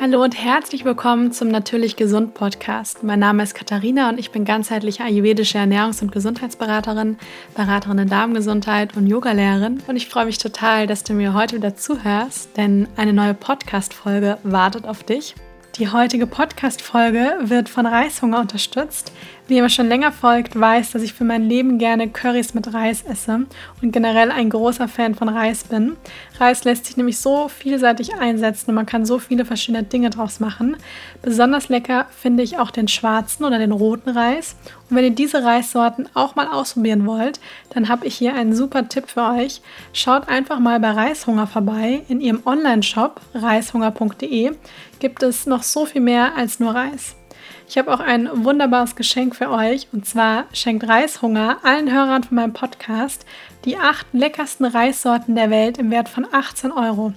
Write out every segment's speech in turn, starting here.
Hallo und herzlich willkommen zum Natürlich Gesund Podcast. Mein Name ist Katharina und ich bin ganzheitliche ayurvedische Ernährungs- und Gesundheitsberaterin, Beraterin in Darmgesundheit und Yogalehrerin. Und ich freue mich total, dass du mir heute wieder zuhörst, denn eine neue Podcast-Folge wartet auf dich. Die heutige Podcast-Folge wird von Reishunger unterstützt. Wer mir schon länger folgt, weiß, dass ich für mein Leben gerne Currys mit Reis esse und generell ein großer Fan von Reis bin. Reis lässt sich nämlich so vielseitig einsetzen und man kann so viele verschiedene Dinge draus machen. Besonders lecker finde ich auch den schwarzen oder den roten Reis. Und wenn ihr diese Reissorten auch mal ausprobieren wollt, dann habe ich hier einen super Tipp für euch. Schaut einfach mal bei Reishunger vorbei. In ihrem Online-Shop reishunger.de gibt es noch so viel mehr als nur Reis. Ich habe auch ein wunderbares Geschenk für euch und zwar schenkt Reishunger allen Hörern von meinem Podcast die acht leckersten Reissorten der Welt im Wert von 18 Euro.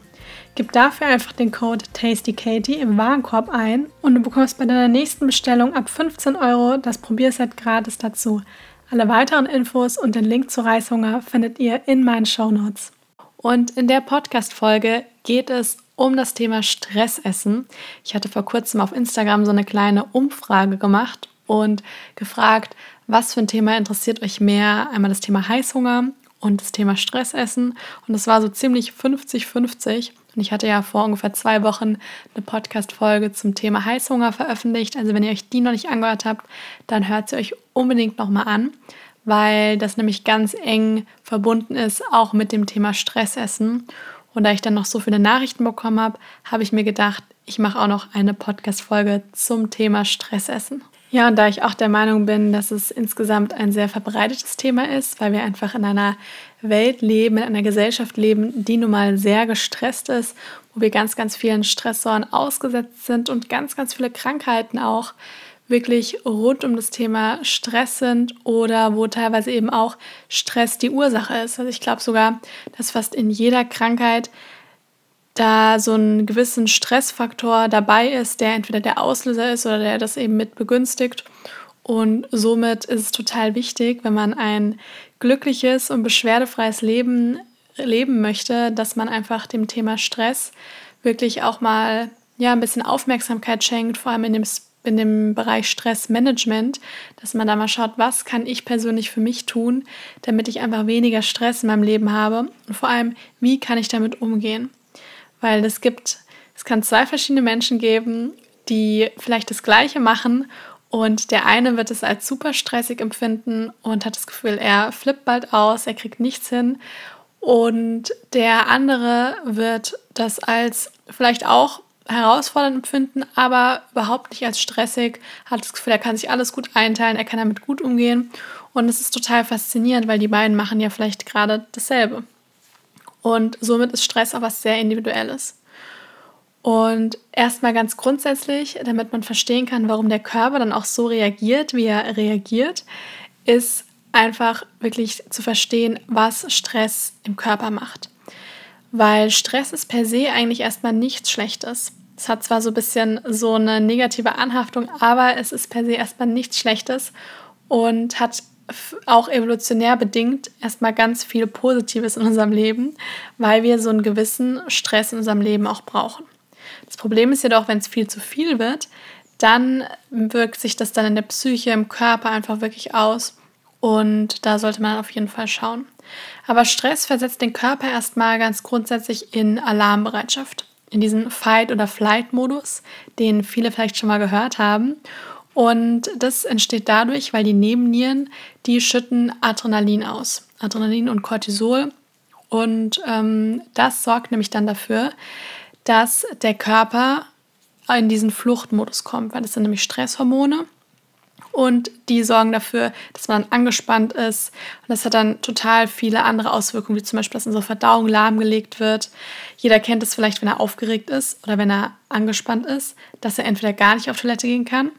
Gib dafür einfach den Code TastyKatie im Warenkorb ein und du bekommst bei deiner nächsten Bestellung ab 15 Euro das Probierset gratis dazu. Alle weiteren Infos und den Link zu Reishunger findet ihr in meinen Shownotes. Und in der Podcast-Folge geht es um das Thema Stressessen. Ich hatte vor kurzem auf Instagram so eine kleine Umfrage gemacht und gefragt, was für ein Thema interessiert euch mehr? Einmal das Thema Heißhunger und das Thema Stressessen. Und das war so ziemlich 50-50. Und ich hatte ja vor ungefähr zwei Wochen eine Podcast-Folge zum Thema Heißhunger veröffentlicht. Also wenn ihr euch die noch nicht angehört habt, dann hört sie euch unbedingt nochmal an, weil das nämlich ganz eng verbunden ist, auch mit dem Thema Stressessen. Und da ich dann noch so viele Nachrichten bekommen habe, habe ich mir gedacht, ich mache auch noch eine Podcast-Folge zum Thema Stressessen. Ja, und da ich auch der Meinung bin, dass es insgesamt ein sehr verbreitetes Thema ist, weil wir einfach in einer Welt leben, in einer Gesellschaft leben, die nun mal sehr gestresst ist, wo wir ganz, ganz vielen Stressoren ausgesetzt sind und ganz, ganz viele Krankheiten auch wirklich rund um das Thema Stress sind oder wo teilweise eben auch Stress die Ursache ist. Also ich glaube sogar, dass fast in jeder Krankheit da so ein gewissen Stressfaktor dabei ist, der entweder der Auslöser ist oder der das eben mit begünstigt. Und somit ist es total wichtig, wenn man ein glückliches und beschwerdefreies Leben leben möchte, dass man einfach dem Thema Stress wirklich auch mal ja, ein bisschen Aufmerksamkeit schenkt, vor allem in dem in dem Bereich Stressmanagement, dass man da mal schaut, was kann ich persönlich für mich tun, damit ich einfach weniger Stress in meinem Leben habe und vor allem, wie kann ich damit umgehen? Weil es gibt, es kann zwei verschiedene Menschen geben, die vielleicht das Gleiche machen und der eine wird es als super stressig empfinden und hat das Gefühl, er flippt bald aus, er kriegt nichts hin. Und der andere wird das als vielleicht auch herausfordernd empfinden, aber überhaupt nicht als stressig. Hat das Gefühl, er kann sich alles gut einteilen, er kann damit gut umgehen. Und es ist total faszinierend, weil die beiden machen ja vielleicht gerade dasselbe. Und somit ist Stress auch was sehr Individuelles. Und erstmal ganz grundsätzlich, damit man verstehen kann, warum der Körper dann auch so reagiert, wie er reagiert, ist einfach wirklich zu verstehen, was Stress im Körper macht. Weil Stress ist per se eigentlich erstmal nichts Schlechtes. Es hat zwar so ein bisschen so eine negative Anhaftung, aber es ist per se erstmal nichts Schlechtes und hat auch evolutionär bedingt erstmal ganz viel Positives in unserem Leben, weil wir so einen gewissen Stress in unserem Leben auch brauchen. Das Problem ist jedoch, wenn es viel zu viel wird, dann wirkt sich das dann in der Psyche, im Körper einfach wirklich aus und da sollte man auf jeden Fall schauen. Aber Stress versetzt den Körper erstmal ganz grundsätzlich in Alarmbereitschaft in diesen Fight- oder Flight-Modus, den viele vielleicht schon mal gehört haben. Und das entsteht dadurch, weil die Nebennieren, die schütten Adrenalin aus. Adrenalin und Cortisol. Und ähm, das sorgt nämlich dann dafür, dass der Körper in diesen Fluchtmodus kommt, weil das sind nämlich Stresshormone und die sorgen dafür, dass man angespannt ist. Und das hat dann total viele andere Auswirkungen, wie zum Beispiel, dass unsere Verdauung lahmgelegt wird. Jeder kennt es vielleicht, wenn er aufgeregt ist oder wenn er angespannt ist, dass er entweder gar nicht auf Toilette gehen kann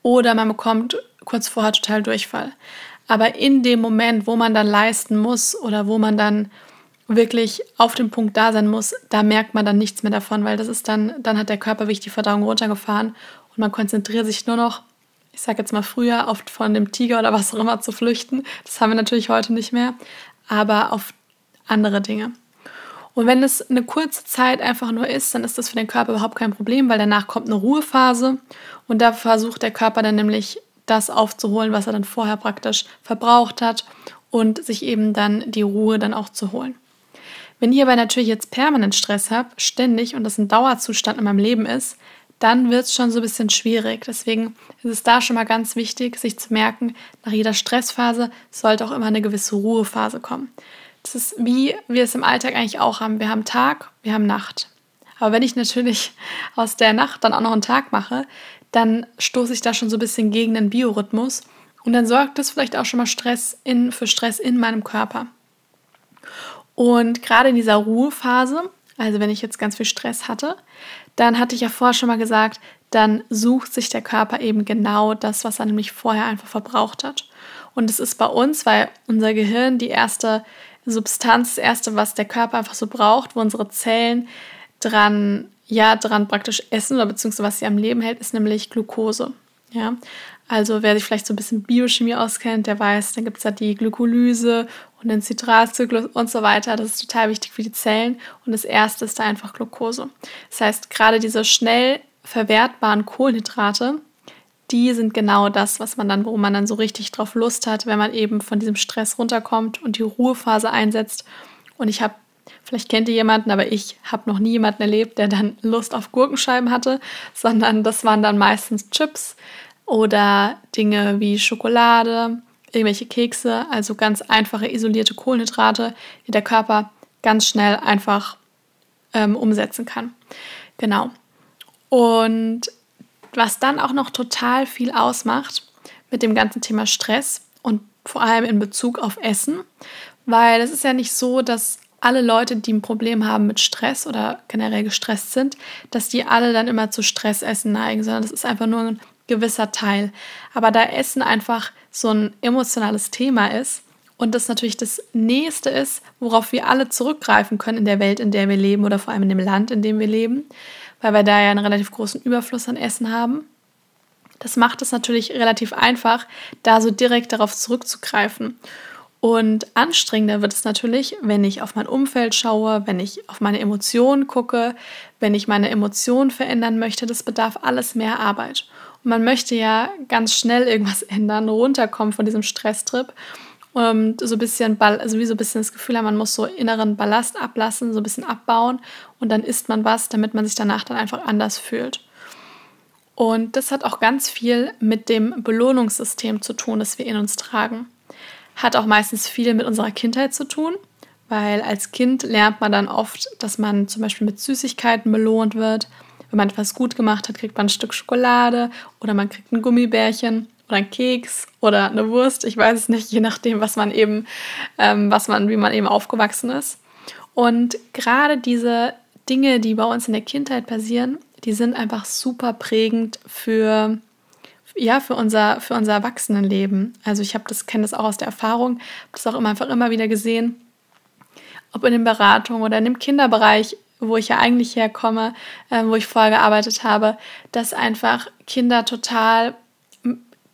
oder man bekommt kurz vorher total Durchfall. Aber in dem Moment, wo man dann leisten muss oder wo man dann wirklich auf dem Punkt da sein muss, da merkt man dann nichts mehr davon, weil das ist dann, dann hat der Körper wirklich die Verdauung runtergefahren und man konzentriert sich nur noch ich sage jetzt mal früher, oft von dem Tiger oder was auch immer zu flüchten. Das haben wir natürlich heute nicht mehr, aber auf andere Dinge. Und wenn es eine kurze Zeit einfach nur ist, dann ist das für den Körper überhaupt kein Problem, weil danach kommt eine Ruhephase und da versucht der Körper dann nämlich das aufzuholen, was er dann vorher praktisch verbraucht hat und sich eben dann die Ruhe dann auch zu holen. Wenn ich aber natürlich jetzt permanent Stress habe, ständig und das ein Dauerzustand in meinem Leben ist, dann wird es schon so ein bisschen schwierig. Deswegen ist es da schon mal ganz wichtig, sich zu merken, nach jeder Stressphase sollte auch immer eine gewisse Ruhephase kommen. Das ist wie wir es im Alltag eigentlich auch haben. Wir haben Tag, wir haben Nacht. Aber wenn ich natürlich aus der Nacht dann auch noch einen Tag mache, dann stoße ich da schon so ein bisschen gegen den Biorhythmus und dann sorgt das vielleicht auch schon mal Stress in, für Stress in meinem Körper. Und gerade in dieser Ruhephase, also wenn ich jetzt ganz viel Stress hatte, dann hatte ich ja vorher schon mal gesagt, dann sucht sich der Körper eben genau das, was er nämlich vorher einfach verbraucht hat. Und es ist bei uns, weil unser Gehirn die erste Substanz, das erste, was der Körper einfach so braucht, wo unsere Zellen dran, ja, dran praktisch essen oder beziehungsweise was sie am Leben hält, ist nämlich Glucose. Ja, also wer sich vielleicht so ein bisschen Biochemie auskennt, der weiß, dann gibt es da die Glykolyse und den Zitratzyklus und so weiter. Das ist total wichtig für die Zellen. Und das erste ist da einfach Glucose. Das heißt, gerade diese schnell verwertbaren Kohlenhydrate, die sind genau das, was man dann, wo man dann so richtig drauf Lust hat, wenn man eben von diesem Stress runterkommt und die Ruhephase einsetzt. Und ich habe, vielleicht kennt ihr jemanden, aber ich habe noch nie jemanden erlebt, der dann Lust auf Gurkenscheiben hatte, sondern das waren dann meistens Chips, oder Dinge wie Schokolade, irgendwelche Kekse, also ganz einfache isolierte Kohlenhydrate, die der Körper ganz schnell einfach ähm, umsetzen kann. Genau. Und was dann auch noch total viel ausmacht mit dem ganzen Thema Stress und vor allem in Bezug auf Essen, weil es ist ja nicht so, dass alle Leute, die ein Problem haben mit Stress oder generell gestresst sind, dass die alle dann immer zu Stressessen neigen, sondern das ist einfach nur ein gewisser Teil. Aber da Essen einfach so ein emotionales Thema ist und das natürlich das Nächste ist, worauf wir alle zurückgreifen können in der Welt, in der wir leben oder vor allem in dem Land, in dem wir leben, weil wir da ja einen relativ großen Überfluss an Essen haben. Das macht es natürlich relativ einfach, da so direkt darauf zurückzugreifen. Und anstrengender wird es natürlich, wenn ich auf mein Umfeld schaue, wenn ich auf meine Emotionen gucke, wenn ich meine Emotionen verändern möchte. Das bedarf alles mehr Arbeit. Und man möchte ja ganz schnell irgendwas ändern, runterkommen von diesem Stresstrip und so ein bisschen, also wie so ein bisschen das Gefühl haben, man muss so inneren Ballast ablassen, so ein bisschen abbauen und dann isst man was, damit man sich danach dann einfach anders fühlt. Und das hat auch ganz viel mit dem Belohnungssystem zu tun, das wir in uns tragen. Hat auch meistens viel mit unserer Kindheit zu tun, weil als Kind lernt man dann oft, dass man zum Beispiel mit Süßigkeiten belohnt wird, wenn man etwas gut gemacht hat, kriegt man ein Stück Schokolade oder man kriegt ein Gummibärchen oder ein Keks oder eine Wurst. Ich weiß es nicht, je nachdem, was man eben, ähm, was man, wie man eben aufgewachsen ist. Und gerade diese Dinge, die bei uns in der Kindheit passieren, die sind einfach super prägend für ja, für unser, für unser Erwachsenenleben. Also ich habe das, kenne das auch aus der Erfahrung, habe das auch immer, einfach immer wieder gesehen, ob in den Beratungen oder in dem Kinderbereich, wo ich ja eigentlich herkomme, äh, wo ich vorher gearbeitet habe, dass einfach Kinder total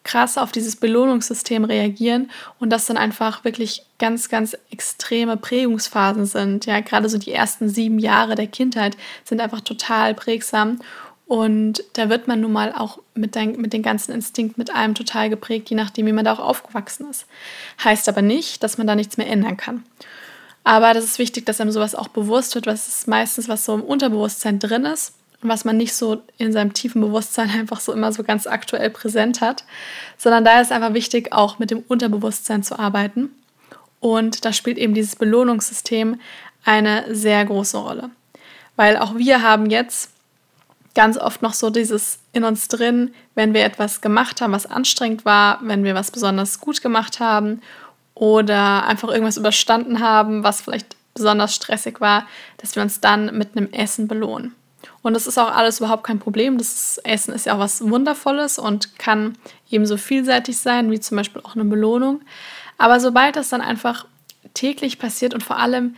krass auf dieses Belohnungssystem reagieren und das dann einfach wirklich ganz, ganz extreme Prägungsphasen sind. Ja, gerade so die ersten sieben Jahre der Kindheit sind einfach total prägsam und da wird man nun mal auch mit, den, mit den ganzen Instinkt mit allem total geprägt, je nachdem, wie man da auch aufgewachsen ist. Heißt aber nicht, dass man da nichts mehr ändern kann. Aber das ist wichtig, dass einem sowas auch bewusst wird, was ist meistens, was so im Unterbewusstsein drin ist und was man nicht so in seinem tiefen Bewusstsein einfach so immer so ganz aktuell präsent hat, sondern da ist einfach wichtig, auch mit dem Unterbewusstsein zu arbeiten. Und da spielt eben dieses Belohnungssystem eine sehr große Rolle. Weil auch wir haben jetzt ganz oft noch so dieses in uns drin, wenn wir etwas gemacht haben, was anstrengend war, wenn wir was besonders gut gemacht haben oder einfach irgendwas überstanden haben, was vielleicht besonders stressig war, dass wir uns dann mit einem Essen belohnen. Und das ist auch alles überhaupt kein Problem. Das Essen ist ja auch was Wundervolles und kann ebenso vielseitig sein, wie zum Beispiel auch eine Belohnung. Aber sobald das dann einfach täglich passiert und vor allem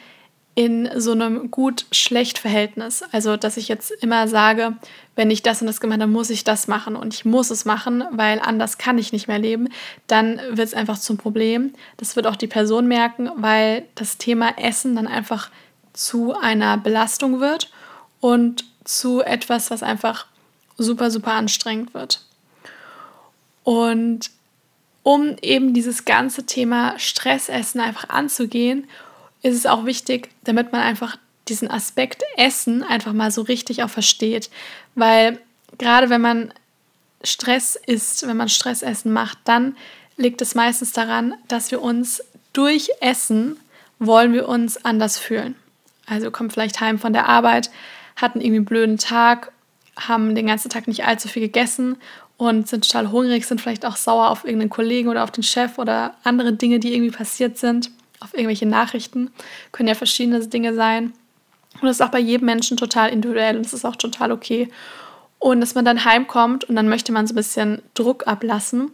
in so einem gut-schlecht Verhältnis. Also, dass ich jetzt immer sage, wenn ich das und das gemacht habe, muss ich das machen und ich muss es machen, weil anders kann ich nicht mehr leben, dann wird es einfach zum Problem. Das wird auch die Person merken, weil das Thema Essen dann einfach zu einer Belastung wird und zu etwas, was einfach super, super anstrengend wird. Und um eben dieses ganze Thema Stressessen einfach anzugehen, ist es auch wichtig, damit man einfach diesen Aspekt Essen einfach mal so richtig auch versteht. Weil gerade wenn man Stress isst, wenn man Stressessen macht, dann liegt es meistens daran, dass wir uns durch Essen wollen wir uns anders fühlen. Also kommen vielleicht heim von der Arbeit, hatten irgendwie einen blöden Tag, haben den ganzen Tag nicht allzu viel gegessen und sind total hungrig, sind vielleicht auch sauer auf irgendeinen Kollegen oder auf den Chef oder andere Dinge, die irgendwie passiert sind, auf irgendwelche Nachrichten. Können ja verschiedene Dinge sein. Und das ist auch bei jedem Menschen total individuell und das ist auch total okay. Und dass man dann heimkommt und dann möchte man so ein bisschen Druck ablassen.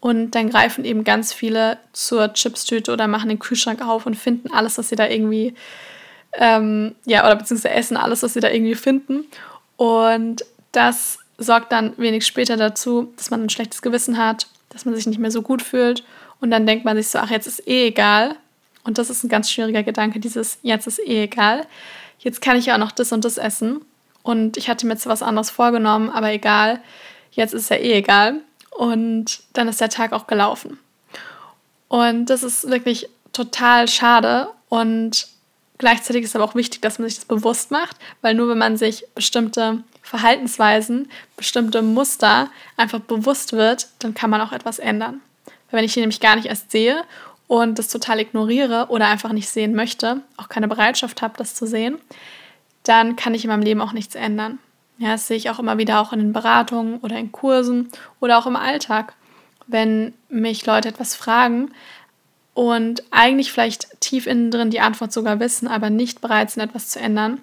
Und dann greifen eben ganz viele zur Chipstüte oder machen den Kühlschrank auf und finden alles, was sie da irgendwie, ähm, ja, oder beziehungsweise essen alles, was sie da irgendwie finden. Und das sorgt dann wenig später dazu, dass man ein schlechtes Gewissen hat, dass man sich nicht mehr so gut fühlt. Und dann denkt man sich so, ach, jetzt ist eh egal. Und das ist ein ganz schwieriger Gedanke, dieses jetzt ist eh egal. Jetzt kann ich ja auch noch das und das essen. Und ich hatte mir jetzt was anderes vorgenommen, aber egal. Jetzt ist ja eh egal. Und dann ist der Tag auch gelaufen. Und das ist wirklich total schade. Und gleichzeitig ist aber auch wichtig, dass man sich das bewusst macht, weil nur wenn man sich bestimmte Verhaltensweisen, bestimmte Muster einfach bewusst wird, dann kann man auch etwas ändern. Weil wenn ich die nämlich gar nicht erst sehe und das total ignoriere oder einfach nicht sehen möchte, auch keine Bereitschaft habe, das zu sehen, dann kann ich in meinem Leben auch nichts ändern. Ja, das sehe ich auch immer wieder auch in den Beratungen oder in Kursen oder auch im Alltag, wenn mich Leute etwas fragen und eigentlich vielleicht tief innen drin die Antwort sogar wissen, aber nicht bereit sind, etwas zu ändern,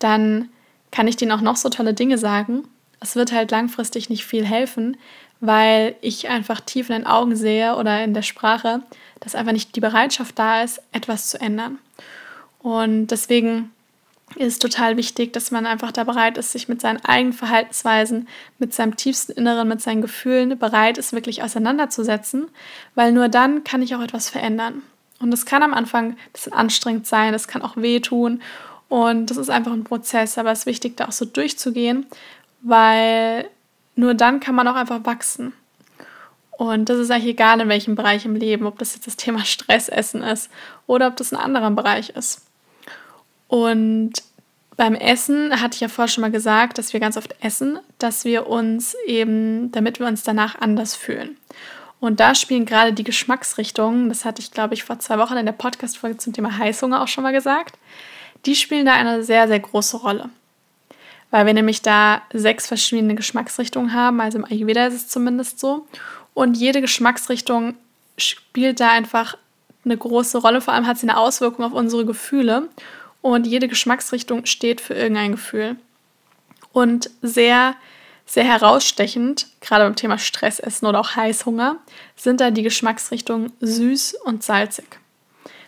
dann kann ich denen auch noch so tolle Dinge sagen. Es wird halt langfristig nicht viel helfen, weil ich einfach tief in den Augen sehe oder in der Sprache, dass einfach nicht die Bereitschaft da ist, etwas zu ändern. Und deswegen ist total wichtig, dass man einfach da bereit ist, sich mit seinen eigenen Verhaltensweisen, mit seinem tiefsten Inneren, mit seinen Gefühlen bereit ist, wirklich auseinanderzusetzen, weil nur dann kann ich auch etwas verändern. Und das kann am Anfang ein bisschen anstrengend sein, das kann auch wehtun und das ist einfach ein Prozess, aber es ist wichtig, da auch so durchzugehen, weil nur dann kann man auch einfach wachsen. Und das ist eigentlich egal, in welchem Bereich im Leben, ob das jetzt das Thema Stressessen ist oder ob das ein anderer Bereich ist. Und beim Essen hatte ich ja vorher schon mal gesagt, dass wir ganz oft essen, dass wir uns eben, damit wir uns danach anders fühlen. Und da spielen gerade die Geschmacksrichtungen, das hatte ich, glaube ich, vor zwei Wochen in der Podcast-Folge zum Thema Heißhunger auch schon mal gesagt, die spielen da eine sehr, sehr große Rolle. Weil wir nämlich da sechs verschiedene Geschmacksrichtungen haben, also im Ayurveda ist es zumindest so. Und jede Geschmacksrichtung spielt da einfach eine große Rolle. Vor allem hat sie eine Auswirkung auf unsere Gefühle. Und jede Geschmacksrichtung steht für irgendein Gefühl. Und sehr, sehr herausstechend, gerade beim Thema Stressessen oder auch Heißhunger, sind da die Geschmacksrichtungen süß und salzig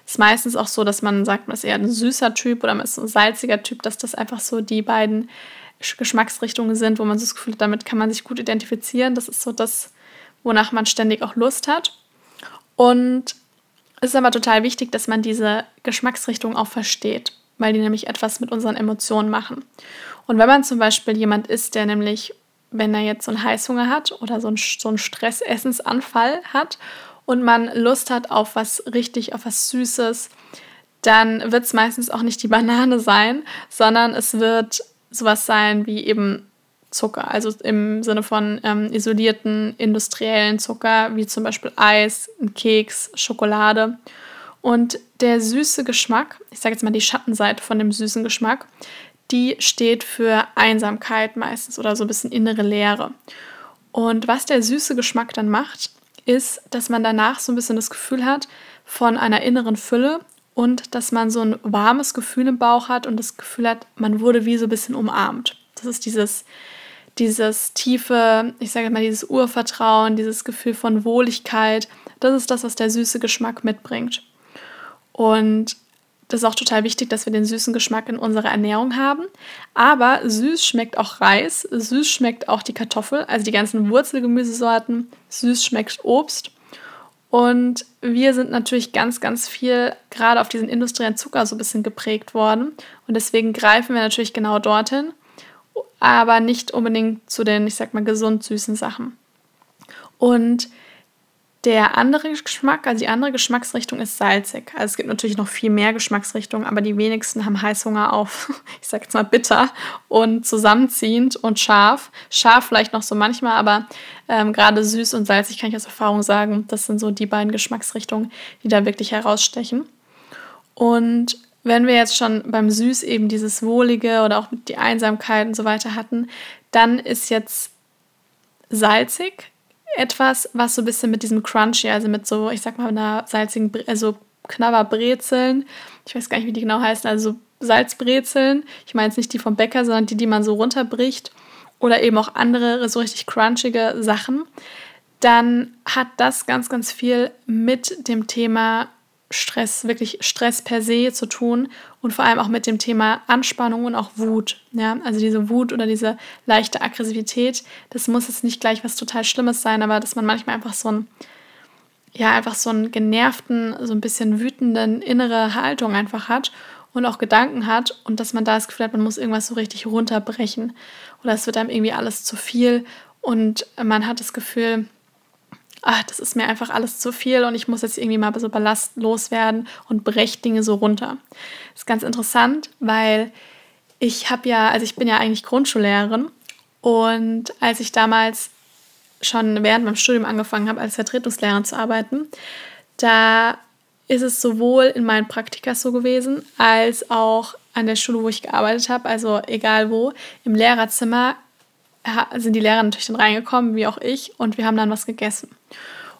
ist meistens auch so, dass man sagt, man ist eher ein süßer Typ oder man ist ein salziger Typ, dass das einfach so die beiden Geschmacksrichtungen sind, wo man so das Gefühl hat, damit kann man sich gut identifizieren. Das ist so das, wonach man ständig auch Lust hat. Und es ist aber total wichtig, dass man diese Geschmacksrichtung auch versteht, weil die nämlich etwas mit unseren Emotionen machen. Und wenn man zum Beispiel jemand ist, der nämlich, wenn er jetzt so einen Heißhunger hat oder so einen, so einen Stressessensanfall hat und man Lust hat auf was richtig, auf was Süßes, dann wird es meistens auch nicht die Banane sein, sondern es wird sowas sein wie eben Zucker, also im Sinne von ähm, isolierten industriellen Zucker, wie zum Beispiel Eis, Keks, Schokolade. Und der süße Geschmack, ich sage jetzt mal die Schattenseite von dem süßen Geschmack, die steht für Einsamkeit meistens oder so ein bisschen innere Leere. Und was der süße Geschmack dann macht, ist, dass man danach so ein bisschen das Gefühl hat von einer inneren Fülle und dass man so ein warmes Gefühl im Bauch hat und das Gefühl hat, man wurde wie so ein bisschen umarmt. Das ist dieses, dieses tiefe, ich sage mal, dieses Urvertrauen, dieses Gefühl von Wohligkeit. Das ist das, was der süße Geschmack mitbringt. Und das ist auch total wichtig, dass wir den süßen Geschmack in unserer Ernährung haben. Aber süß schmeckt auch Reis, süß schmeckt auch die Kartoffel, also die ganzen Wurzelgemüsesorten, süß schmeckt Obst. Und wir sind natürlich ganz, ganz viel gerade auf diesen industriellen Zucker so ein bisschen geprägt worden. Und deswegen greifen wir natürlich genau dorthin, aber nicht unbedingt zu den, ich sag mal, gesund süßen Sachen. Und der andere Geschmack, also die andere Geschmacksrichtung ist salzig. Also es gibt natürlich noch viel mehr Geschmacksrichtungen, aber die wenigsten haben Heißhunger auf, ich sag jetzt mal bitter und zusammenziehend und scharf. Scharf vielleicht noch so manchmal, aber ähm, gerade süß und salzig kann ich aus Erfahrung sagen, das sind so die beiden Geschmacksrichtungen, die da wirklich herausstechen. Und wenn wir jetzt schon beim Süß eben dieses Wohlige oder auch die Einsamkeit und so weiter hatten, dann ist jetzt salzig etwas, was so ein bisschen mit diesem Crunchy, also mit so, ich sag mal, einer salzigen, also Knabberbrezeln, ich weiß gar nicht, wie die genau heißen, also Salzbrezeln. Ich meine jetzt nicht die vom Bäcker, sondern die, die man so runterbricht. Oder eben auch andere so richtig crunchige Sachen. Dann hat das ganz, ganz viel mit dem Thema Stress, wirklich Stress per se zu tun und vor allem auch mit dem Thema Anspannung und auch Wut. Ja? Also diese Wut oder diese leichte Aggressivität, das muss jetzt nicht gleich was total Schlimmes sein, aber dass man manchmal einfach so ein, ja, einfach so einen genervten, so ein bisschen wütenden innere Haltung einfach hat und auch Gedanken hat und dass man da das Gefühl hat, man muss irgendwas so richtig runterbrechen oder es wird einem irgendwie alles zu viel und man hat das Gefühl, ach, das ist mir einfach alles zu viel und ich muss jetzt irgendwie mal so Ballast loswerden und breche Dinge so runter. Das ist ganz interessant, weil ich habe ja, also ich bin ja eigentlich Grundschullehrerin und als ich damals schon während meinem Studium angefangen habe, als Vertretungslehrerin zu arbeiten, da ist es sowohl in meinen Praktika so gewesen, als auch an der Schule, wo ich gearbeitet habe, also egal wo, im Lehrerzimmer sind die Lehrer natürlich dann reingekommen, wie auch ich, und wir haben dann was gegessen.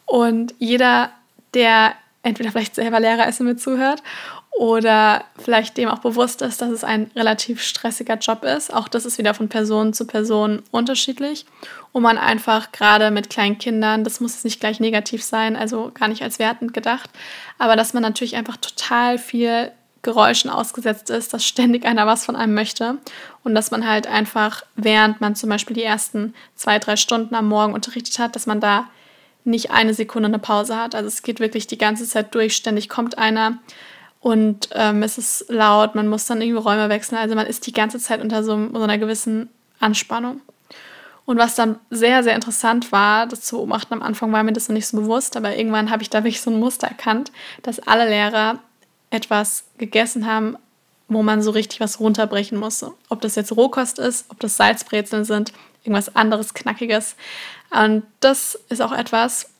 Und jeder, der entweder vielleicht selber Lehrer ist und mir zuhört oder vielleicht dem auch bewusst ist, dass es ein relativ stressiger Job ist. Auch das ist wieder von Person zu Person unterschiedlich. Und man einfach gerade mit kleinen Kindern, das muss jetzt nicht gleich negativ sein, also gar nicht als wertend gedacht, aber dass man natürlich einfach total viel Geräuschen ausgesetzt ist, dass ständig einer was von einem möchte und dass man halt einfach, während man zum Beispiel die ersten zwei, drei Stunden am Morgen unterrichtet hat, dass man da nicht eine Sekunde eine Pause hat. Also es geht wirklich die ganze Zeit durch, ständig kommt einer und ähm, es ist laut, man muss dann irgendwie Räume wechseln. Also man ist die ganze Zeit unter so, so einer gewissen Anspannung. Und was dann sehr, sehr interessant war, das zu beobachten, am Anfang war mir das noch nicht so bewusst, aber irgendwann habe ich da wirklich so ein Muster erkannt, dass alle Lehrer etwas gegessen haben, wo man so richtig was runterbrechen musste. Ob das jetzt Rohkost ist, ob das Salzbrezeln sind, irgendwas anderes Knackiges. Und das ist auch etwas,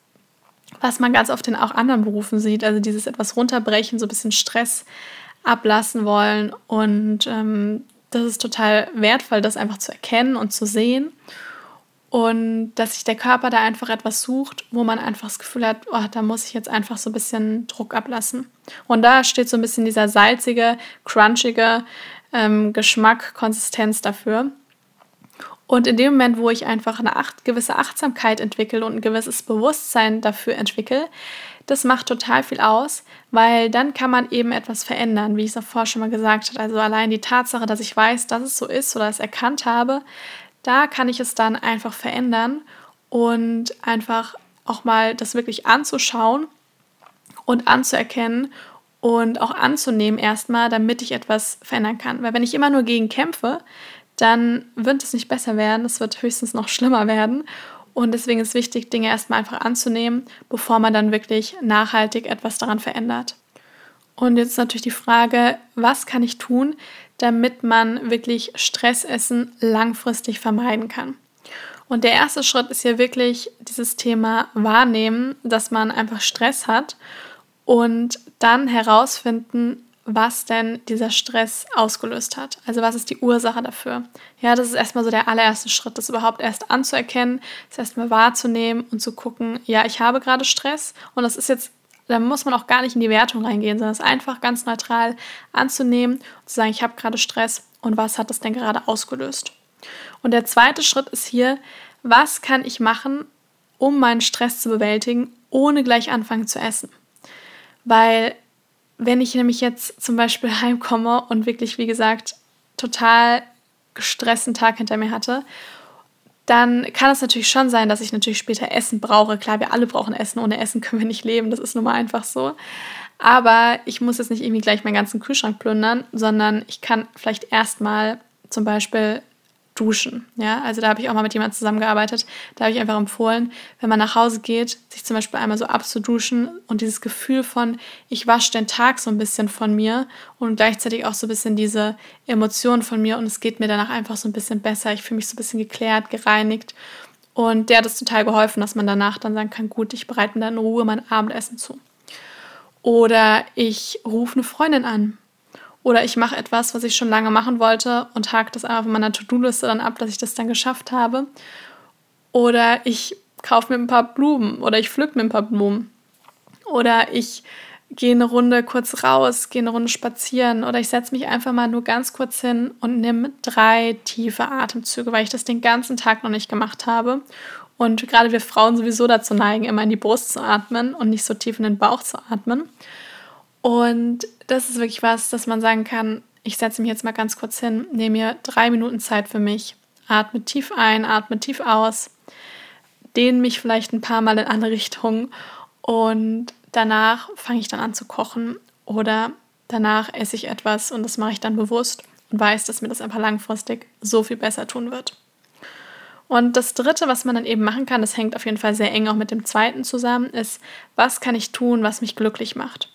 was man ganz oft in auch anderen Berufen sieht. Also dieses etwas runterbrechen, so ein bisschen Stress ablassen wollen. Und ähm, das ist total wertvoll, das einfach zu erkennen und zu sehen und dass sich der Körper da einfach etwas sucht, wo man einfach das Gefühl hat, oh, da muss ich jetzt einfach so ein bisschen Druck ablassen. Und da steht so ein bisschen dieser salzige, crunchige ähm, Geschmack, Konsistenz dafür. Und in dem Moment, wo ich einfach eine acht, gewisse Achtsamkeit entwickle und ein gewisses Bewusstsein dafür entwickle, das macht total viel aus, weil dann kann man eben etwas verändern, wie ich es vorher schon mal gesagt habe. Also allein die Tatsache, dass ich weiß, dass es so ist oder es erkannt habe, da kann ich es dann einfach verändern und einfach auch mal das wirklich anzuschauen und anzuerkennen und auch anzunehmen erstmal, damit ich etwas verändern kann. Weil wenn ich immer nur gegen kämpfe, dann wird es nicht besser werden, es wird höchstens noch schlimmer werden. Und deswegen ist wichtig, Dinge erstmal einfach anzunehmen, bevor man dann wirklich nachhaltig etwas daran verändert. Und jetzt natürlich die Frage, was kann ich tun, damit man wirklich Stressessen langfristig vermeiden kann. Und der erste Schritt ist hier wirklich dieses Thema wahrnehmen, dass man einfach Stress hat und dann herausfinden, was denn dieser Stress ausgelöst hat. Also was ist die Ursache dafür? Ja, das ist erstmal so der allererste Schritt, das überhaupt erst anzuerkennen, das erstmal wahrzunehmen und zu gucken, ja, ich habe gerade Stress und das ist jetzt da muss man auch gar nicht in die Wertung reingehen, sondern es einfach ganz neutral anzunehmen und zu sagen, ich habe gerade Stress und was hat das denn gerade ausgelöst. Und der zweite Schritt ist hier, was kann ich machen, um meinen Stress zu bewältigen, ohne gleich anfangen zu essen. Weil wenn ich nämlich jetzt zum Beispiel heimkomme und wirklich, wie gesagt, total gestressten Tag hinter mir hatte, dann kann es natürlich schon sein, dass ich natürlich später Essen brauche. Klar, wir alle brauchen Essen. Ohne Essen können wir nicht leben. Das ist nun mal einfach so. Aber ich muss jetzt nicht irgendwie gleich meinen ganzen Kühlschrank plündern, sondern ich kann vielleicht erstmal zum Beispiel duschen. Ja, also da habe ich auch mal mit jemandem zusammengearbeitet. Da habe ich einfach empfohlen, wenn man nach Hause geht, sich zum Beispiel einmal so abzuduschen und dieses Gefühl von, ich wasche den Tag so ein bisschen von mir und gleichzeitig auch so ein bisschen diese Emotionen von mir und es geht mir danach einfach so ein bisschen besser. Ich fühle mich so ein bisschen geklärt, gereinigt. Und der hat es total geholfen, dass man danach dann sagen kann, gut, ich bereite mir dann in Ruhe mein Abendessen zu. Oder ich rufe eine Freundin an oder ich mache etwas, was ich schon lange machen wollte und hake das einfach von meiner To-Do-Liste dann ab, dass ich das dann geschafft habe. Oder ich kaufe mir ein paar Blumen oder ich pflück mir ein paar Blumen. Oder ich gehe eine Runde kurz raus, gehe eine Runde spazieren oder ich setze mich einfach mal nur ganz kurz hin und nehme drei tiefe Atemzüge, weil ich das den ganzen Tag noch nicht gemacht habe. Und gerade wir Frauen sowieso dazu neigen, immer in die Brust zu atmen und nicht so tief in den Bauch zu atmen. Und das ist wirklich was, dass man sagen kann, ich setze mich jetzt mal ganz kurz hin, nehme mir drei Minuten Zeit für mich, atme tief ein, atme tief aus, dehne mich vielleicht ein paar Mal in alle Richtungen und danach fange ich dann an zu kochen oder danach esse ich etwas und das mache ich dann bewusst und weiß, dass mir das einfach langfristig so viel besser tun wird. Und das Dritte, was man dann eben machen kann, das hängt auf jeden Fall sehr eng auch mit dem Zweiten zusammen, ist, was kann ich tun, was mich glücklich macht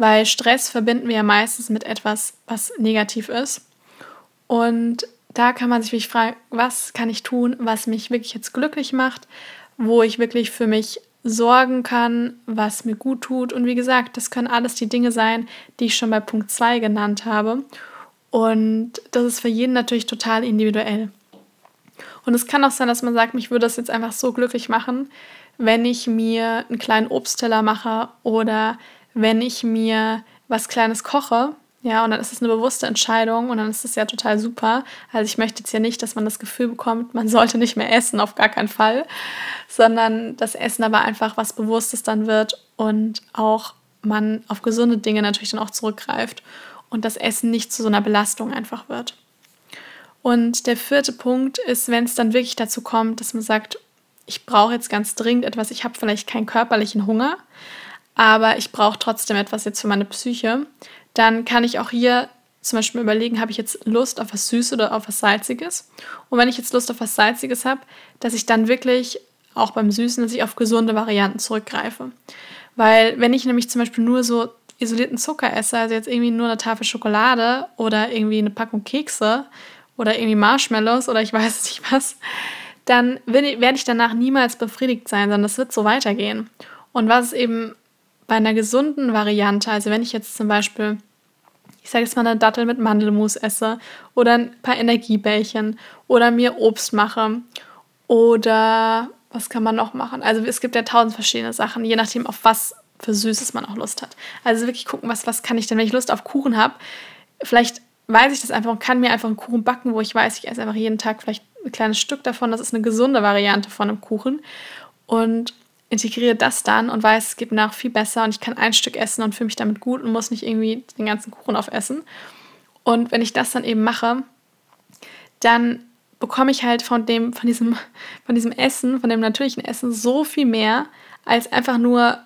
weil Stress verbinden wir ja meistens mit etwas, was negativ ist. Und da kann man sich wirklich fragen, was kann ich tun, was mich wirklich jetzt glücklich macht, wo ich wirklich für mich sorgen kann, was mir gut tut. Und wie gesagt, das können alles die Dinge sein, die ich schon bei Punkt 2 genannt habe. Und das ist für jeden natürlich total individuell. Und es kann auch sein, dass man sagt, mich würde das jetzt einfach so glücklich machen, wenn ich mir einen kleinen Obstteller mache oder wenn ich mir was Kleines koche, ja, und dann ist es eine bewusste Entscheidung und dann ist es ja total super. Also ich möchte jetzt ja nicht, dass man das Gefühl bekommt, man sollte nicht mehr essen, auf gar keinen Fall, sondern das Essen aber einfach was Bewusstes dann wird und auch man auf gesunde Dinge natürlich dann auch zurückgreift und das Essen nicht zu so einer Belastung einfach wird. Und der vierte Punkt ist, wenn es dann wirklich dazu kommt, dass man sagt, ich brauche jetzt ganz dringend etwas, ich habe vielleicht keinen körperlichen Hunger, aber ich brauche trotzdem etwas jetzt für meine Psyche, dann kann ich auch hier zum Beispiel überlegen, habe ich jetzt Lust auf was Süßes oder auf was Salziges? Und wenn ich jetzt Lust auf was Salziges habe, dass ich dann wirklich auch beim Süßen, dass ich auf gesunde Varianten zurückgreife. Weil wenn ich nämlich zum Beispiel nur so isolierten Zucker esse, also jetzt irgendwie nur eine Tafel Schokolade oder irgendwie eine Packung Kekse oder irgendwie Marshmallows oder ich weiß nicht was, dann werde ich danach niemals befriedigt sein, sondern das wird so weitergehen. Und was es eben bei einer gesunden Variante, also wenn ich jetzt zum Beispiel, ich sage jetzt mal eine Dattel mit Mandelmus esse oder ein paar Energiebällchen oder mir Obst mache oder was kann man noch machen? Also es gibt ja tausend verschiedene Sachen, je nachdem auf was für Süßes man auch Lust hat. Also wirklich gucken, was, was kann ich denn, wenn ich Lust auf Kuchen habe, vielleicht weiß ich das einfach und kann mir einfach einen Kuchen backen, wo ich weiß, ich esse einfach jeden Tag vielleicht ein kleines Stück davon. Das ist eine gesunde Variante von einem Kuchen. Und integriere das dann und weiß, es geht mir nach viel besser und ich kann ein Stück essen und fühle mich damit gut und muss nicht irgendwie den ganzen Kuchen aufessen. Und wenn ich das dann eben mache, dann bekomme ich halt von dem, von diesem, von diesem Essen, von dem natürlichen Essen so viel mehr, als einfach nur,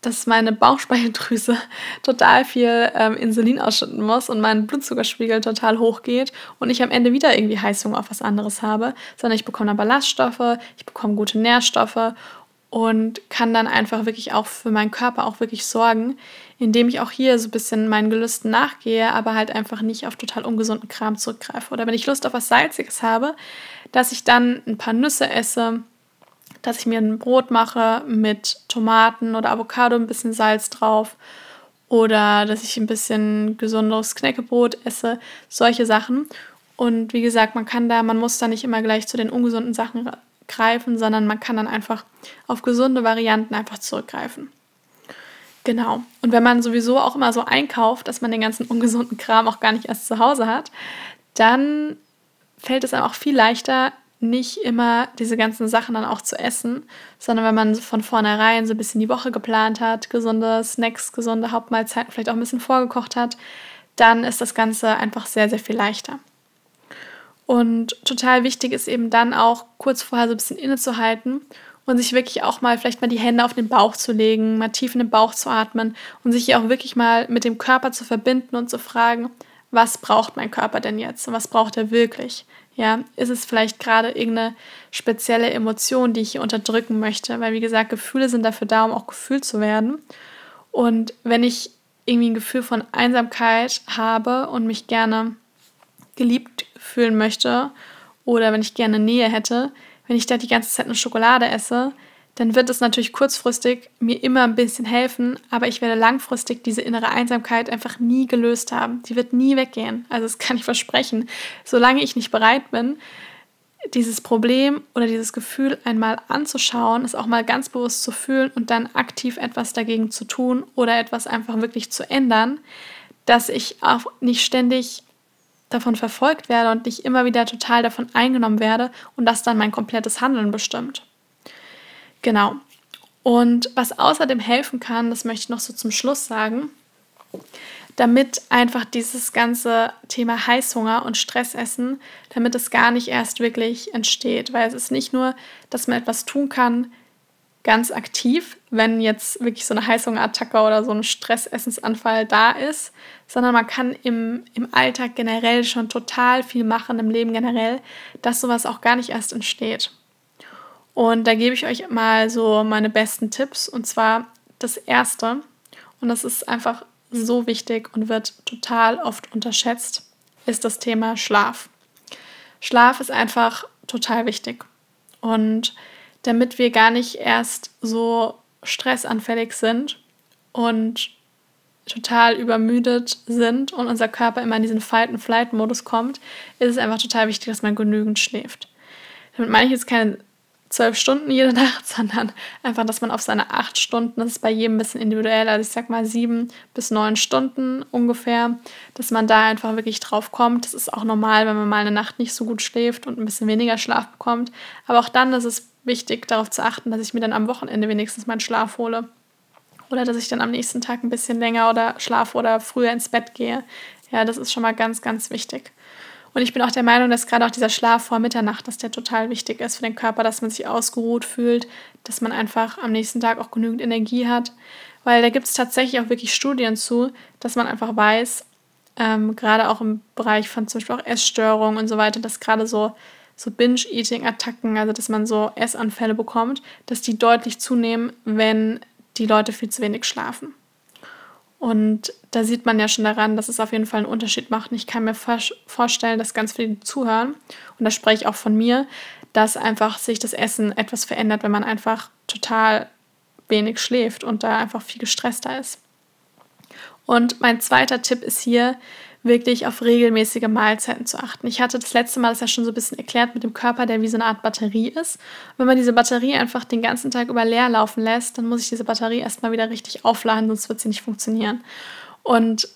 dass meine Bauchspeicheldrüse total viel ähm, Insulin ausschütten muss und mein Blutzuckerspiegel total hoch geht und ich am Ende wieder irgendwie Heißhunger auf was anderes habe, sondern ich bekomme dann Ballaststoffe, ich bekomme gute Nährstoffe und kann dann einfach wirklich auch für meinen Körper auch wirklich sorgen, indem ich auch hier so ein bisschen meinen Gelüsten nachgehe, aber halt einfach nicht auf total ungesunden Kram zurückgreife. Oder wenn ich Lust auf was Salziges habe, dass ich dann ein paar Nüsse esse, dass ich mir ein Brot mache mit Tomaten oder Avocado, ein bisschen Salz drauf oder dass ich ein bisschen gesundes Knäckebrot esse, solche Sachen. Und wie gesagt, man kann da, man muss da nicht immer gleich zu den ungesunden Sachen greifen, sondern man kann dann einfach auf gesunde Varianten einfach zurückgreifen. Genau. Und wenn man sowieso auch immer so einkauft, dass man den ganzen ungesunden Kram auch gar nicht erst zu Hause hat, dann fällt es einem auch viel leichter, nicht immer diese ganzen Sachen dann auch zu essen, sondern wenn man von vornherein so ein bisschen die Woche geplant hat, gesunde Snacks, gesunde Hauptmahlzeiten vielleicht auch ein bisschen vorgekocht hat, dann ist das Ganze einfach sehr, sehr viel leichter. Und total wichtig ist eben dann auch kurz vorher so ein bisschen innezuhalten und sich wirklich auch mal vielleicht mal die Hände auf den Bauch zu legen, mal tief in den Bauch zu atmen und sich auch wirklich mal mit dem Körper zu verbinden und zu fragen, was braucht mein Körper denn jetzt und was braucht er wirklich? Ja, ist es vielleicht gerade irgendeine spezielle Emotion, die ich hier unterdrücken möchte? Weil, wie gesagt, Gefühle sind dafür da, um auch gefühlt zu werden. Und wenn ich irgendwie ein Gefühl von Einsamkeit habe und mich gerne geliebt fühlen möchte oder wenn ich gerne Nähe hätte, wenn ich da die ganze Zeit eine Schokolade esse, dann wird es natürlich kurzfristig mir immer ein bisschen helfen, aber ich werde langfristig diese innere Einsamkeit einfach nie gelöst haben. Die wird nie weggehen. Also das kann ich versprechen. Solange ich nicht bereit bin, dieses Problem oder dieses Gefühl einmal anzuschauen, es auch mal ganz bewusst zu fühlen und dann aktiv etwas dagegen zu tun oder etwas einfach wirklich zu ändern, dass ich auch nicht ständig davon verfolgt werde und nicht immer wieder total davon eingenommen werde und das dann mein komplettes Handeln bestimmt. Genau. Und was außerdem helfen kann, das möchte ich noch so zum Schluss sagen, damit einfach dieses ganze Thema Heißhunger und Stressessen, damit es gar nicht erst wirklich entsteht. Weil es ist nicht nur, dass man etwas tun kann, ganz aktiv, wenn jetzt wirklich so eine Heißhungerattacke oder so ein Stressessensanfall da ist, sondern man kann im, im Alltag generell schon total viel machen, im Leben generell, dass sowas auch gar nicht erst entsteht. Und da gebe ich euch mal so meine besten Tipps. Und zwar das erste, und das ist einfach so wichtig und wird total oft unterschätzt, ist das Thema Schlaf. Schlaf ist einfach total wichtig. Und damit wir gar nicht erst so stressanfällig sind und total übermüdet sind und unser Körper immer in diesen Fight-and-Flight-Modus kommt, ist es einfach total wichtig, dass man genügend schläft. Damit meine ich jetzt keine zwölf Stunden jede Nacht, sondern einfach, dass man auf seine acht Stunden, das ist bei jedem ein bisschen individuell, also ich sag mal sieben bis neun Stunden ungefähr, dass man da einfach wirklich drauf kommt. Das ist auch normal, wenn man mal eine Nacht nicht so gut schläft und ein bisschen weniger Schlaf bekommt. Aber auch dann ist es wichtig, darauf zu achten, dass ich mir dann am Wochenende wenigstens meinen Schlaf hole. Oder dass ich dann am nächsten Tag ein bisschen länger oder schlafe oder früher ins Bett gehe. Ja, das ist schon mal ganz, ganz wichtig. Und ich bin auch der Meinung, dass gerade auch dieser Schlaf vor Mitternacht, dass der total wichtig ist für den Körper, dass man sich ausgeruht fühlt, dass man einfach am nächsten Tag auch genügend Energie hat. Weil da gibt es tatsächlich auch wirklich Studien zu, dass man einfach weiß, ähm, gerade auch im Bereich von zum Beispiel auch Essstörungen und so weiter, dass gerade so, so Binge-Eating-Attacken, also dass man so Essanfälle bekommt, dass die deutlich zunehmen, wenn die Leute viel zu wenig schlafen. Und da sieht man ja schon daran, dass es auf jeden Fall einen Unterschied macht. Und ich kann mir vorstellen, dass ganz viele zuhören, und da spreche ich auch von mir, dass einfach sich das Essen etwas verändert, wenn man einfach total wenig schläft und da einfach viel gestresster ist. Und mein zweiter Tipp ist hier, wirklich auf regelmäßige Mahlzeiten zu achten. Ich hatte das letzte Mal das ja schon so ein bisschen erklärt mit dem Körper, der wie so eine Art Batterie ist. Und wenn man diese Batterie einfach den ganzen Tag über leer laufen lässt, dann muss ich diese Batterie erstmal wieder richtig aufladen, sonst wird sie nicht funktionieren. Und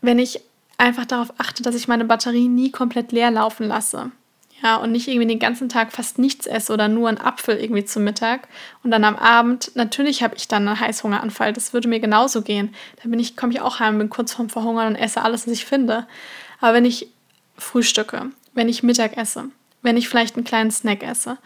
wenn ich einfach darauf achte, dass ich meine Batterie nie komplett leer laufen lasse, ja, und nicht irgendwie den ganzen Tag fast nichts esse oder nur einen Apfel irgendwie zum Mittag. Und dann am Abend, natürlich habe ich dann einen Heißhungeranfall. Das würde mir genauso gehen. Da bin ich, komme ich auch heim, bin kurz vorm Verhungern und esse alles, was ich finde. Aber wenn ich frühstücke, wenn ich Mittag esse, wenn ich vielleicht einen kleinen Snack esse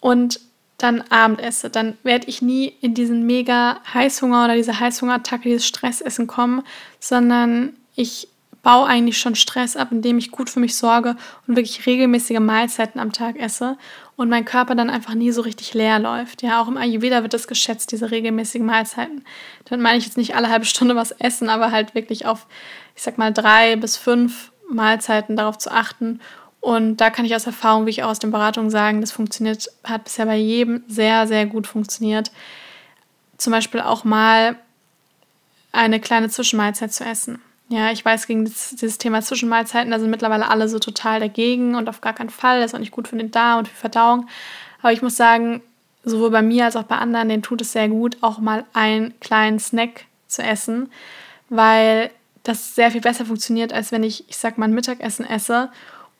und dann Abend esse, dann werde ich nie in diesen mega Heißhunger oder diese Heißhungerattacke, dieses Stressessen kommen, sondern ich baue eigentlich schon Stress ab, indem ich gut für mich sorge und wirklich regelmäßige Mahlzeiten am Tag esse und mein Körper dann einfach nie so richtig leer läuft. Ja, auch im Ayurveda wird das geschätzt, diese regelmäßigen Mahlzeiten. Dann meine ich jetzt nicht alle halbe Stunde was essen, aber halt wirklich auf, ich sag mal, drei bis fünf Mahlzeiten darauf zu achten. Und da kann ich aus Erfahrung, wie ich auch aus den Beratungen sagen, das funktioniert, hat bisher bei jedem sehr, sehr gut funktioniert. Zum Beispiel auch mal eine kleine Zwischenmahlzeit zu essen. Ja, ich weiß, gegen dieses Thema Zwischenmahlzeiten, da sind mittlerweile alle so total dagegen und auf gar keinen Fall. Das ist auch nicht gut für den Darm und für Verdauung. Aber ich muss sagen, sowohl bei mir als auch bei anderen, denen tut es sehr gut, auch mal einen kleinen Snack zu essen, weil das sehr viel besser funktioniert, als wenn ich, ich sag mal, ein Mittagessen esse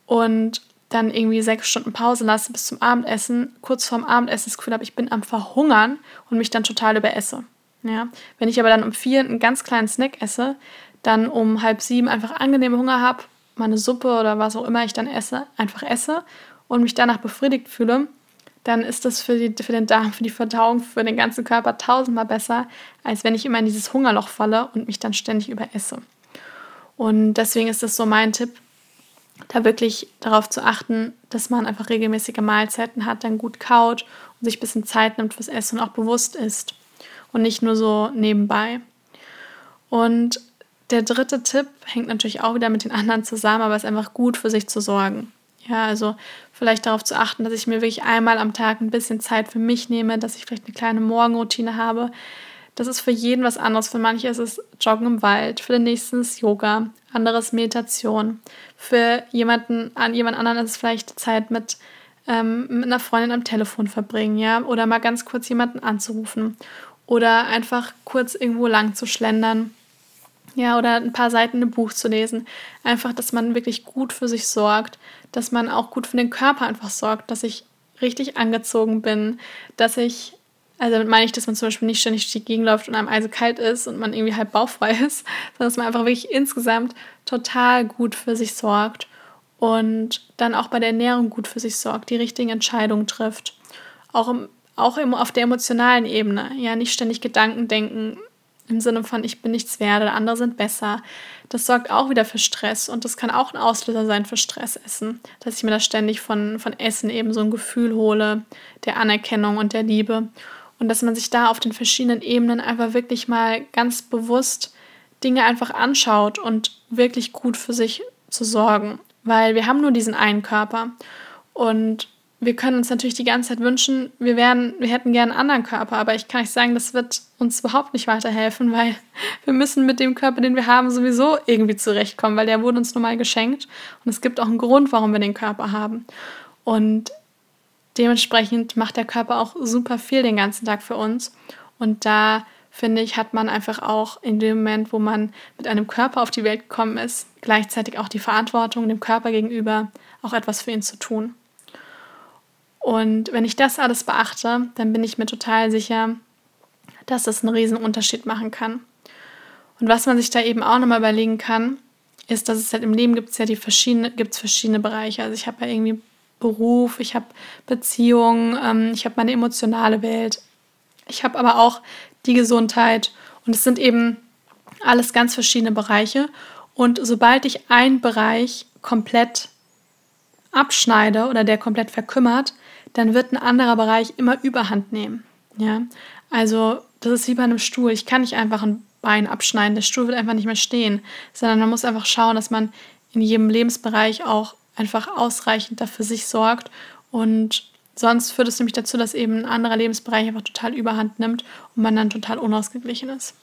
und dann irgendwie sechs Stunden Pause lasse bis zum Abendessen, kurz vorm Abendessen das Gefühl habe, ich bin am Verhungern und mich dann total überesse. Ja? Wenn ich aber dann um vier einen ganz kleinen Snack esse, dann um halb sieben einfach angenehm Hunger habe meine Suppe oder was auch immer ich dann esse, einfach esse und mich danach befriedigt fühle, dann ist das für, die, für den Darm, für die Verdauung, für den ganzen Körper tausendmal besser, als wenn ich immer in dieses Hungerloch falle und mich dann ständig überesse. Und deswegen ist das so mein Tipp, da wirklich darauf zu achten, dass man einfach regelmäßige Mahlzeiten hat, dann gut kaut und sich ein bisschen Zeit nimmt fürs Essen und auch bewusst isst und nicht nur so nebenbei. Und der dritte Tipp hängt natürlich auch wieder mit den anderen zusammen, aber ist einfach gut für sich zu sorgen. Ja, also vielleicht darauf zu achten, dass ich mir wirklich einmal am Tag ein bisschen Zeit für mich nehme, dass ich vielleicht eine kleine Morgenroutine habe. Das ist für jeden was anderes. Für manche ist es Joggen im Wald, für den nächsten ist Yoga, anderes Meditation. Für jemanden, an jemand anderen ist es vielleicht Zeit mit, ähm, mit einer Freundin am Telefon verbringen, ja, oder mal ganz kurz jemanden anzurufen oder einfach kurz irgendwo lang zu schlendern ja, oder ein paar Seiten im Buch zu lesen. Einfach, dass man wirklich gut für sich sorgt, dass man auch gut für den Körper einfach sorgt, dass ich richtig angezogen bin, dass ich, also damit meine ich, dass man zum Beispiel nicht ständig durch die Gegend läuft und einem eisekalt ist und man irgendwie halb bauchfrei ist, sondern dass man einfach wirklich insgesamt total gut für sich sorgt und dann auch bei der Ernährung gut für sich sorgt, die richtigen Entscheidungen trifft. Auch, im, auch im, auf der emotionalen Ebene, ja, nicht ständig Gedanken denken, im Sinne von, ich bin nichts wert oder andere sind besser. Das sorgt auch wieder für Stress und das kann auch ein Auslöser sein für Stressessen, dass ich mir da ständig von, von Essen eben so ein Gefühl hole, der Anerkennung und der Liebe. Und dass man sich da auf den verschiedenen Ebenen einfach wirklich mal ganz bewusst Dinge einfach anschaut und wirklich gut für sich zu sorgen. Weil wir haben nur diesen einen Körper. Und wir können uns natürlich die ganze Zeit wünschen, wir, wären, wir hätten gerne einen anderen Körper, aber ich kann euch sagen, das wird uns überhaupt nicht weiterhelfen, weil wir müssen mit dem Körper, den wir haben, sowieso irgendwie zurechtkommen, weil der wurde uns nun mal geschenkt und es gibt auch einen Grund, warum wir den Körper haben. Und dementsprechend macht der Körper auch super viel den ganzen Tag für uns und da finde ich, hat man einfach auch in dem Moment, wo man mit einem Körper auf die Welt gekommen ist, gleichzeitig auch die Verantwortung dem Körper gegenüber, auch etwas für ihn zu tun. Und wenn ich das alles beachte, dann bin ich mir total sicher, dass das einen riesen Unterschied machen kann. Und was man sich da eben auch nochmal überlegen kann, ist, dass es halt im Leben gibt es ja die verschiedene, gibt's verschiedene Bereiche. Also ich habe ja irgendwie Beruf, ich habe Beziehungen, ähm, ich habe meine emotionale Welt, ich habe aber auch die Gesundheit und es sind eben alles ganz verschiedene Bereiche. Und sobald ich einen Bereich komplett abschneide oder der komplett verkümmert, dann wird ein anderer Bereich immer Überhand nehmen. Ja, also das ist wie bei einem Stuhl. Ich kann nicht einfach ein Bein abschneiden. Der Stuhl wird einfach nicht mehr stehen, sondern man muss einfach schauen, dass man in jedem Lebensbereich auch einfach ausreichend dafür sich sorgt und sonst führt es nämlich dazu, dass eben ein anderer Lebensbereich einfach total Überhand nimmt und man dann total unausgeglichen ist.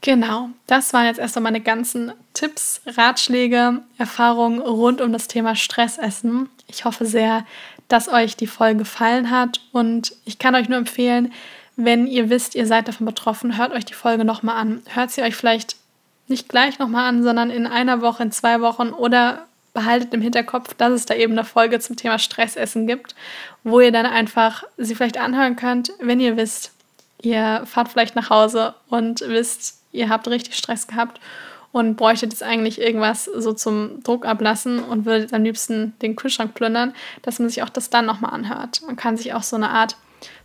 Genau, das waren jetzt erstmal meine ganzen Tipps, Ratschläge, Erfahrungen rund um das Thema Stressessen. Ich hoffe sehr, dass euch die Folge gefallen hat und ich kann euch nur empfehlen, wenn ihr wisst, ihr seid davon betroffen, hört euch die Folge nochmal an. Hört sie euch vielleicht nicht gleich nochmal an, sondern in einer Woche, in zwei Wochen oder behaltet im Hinterkopf, dass es da eben eine Folge zum Thema Stressessen gibt, wo ihr dann einfach sie vielleicht anhören könnt, wenn ihr wisst, ihr fahrt vielleicht nach Hause und wisst, ihr habt richtig Stress gehabt und bräuchtet jetzt eigentlich irgendwas so zum Druck ablassen und würdet am liebsten den Kühlschrank plündern, dass man sich auch das dann nochmal anhört. Man kann sich auch so eine Art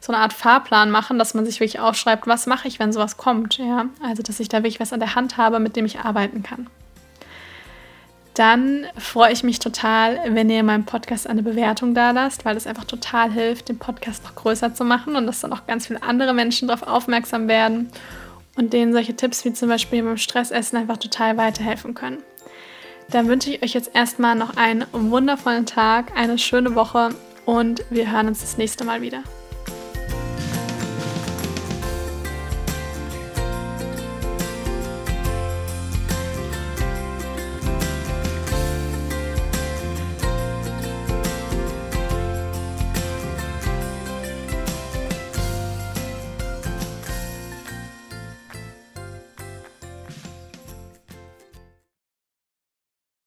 so eine Art Fahrplan machen, dass man sich wirklich aufschreibt, was mache ich, wenn sowas kommt. Ja? Also, dass ich da wirklich was an der Hand habe, mit dem ich arbeiten kann. Dann freue ich mich total, wenn ihr meinem Podcast eine Bewertung da lasst, weil es einfach total hilft, den Podcast noch größer zu machen und dass dann auch ganz viele andere Menschen darauf aufmerksam werden und denen solche Tipps wie zum Beispiel beim Stressessen einfach total weiterhelfen können. Dann wünsche ich euch jetzt erstmal noch einen wundervollen Tag, eine schöne Woche und wir hören uns das nächste Mal wieder.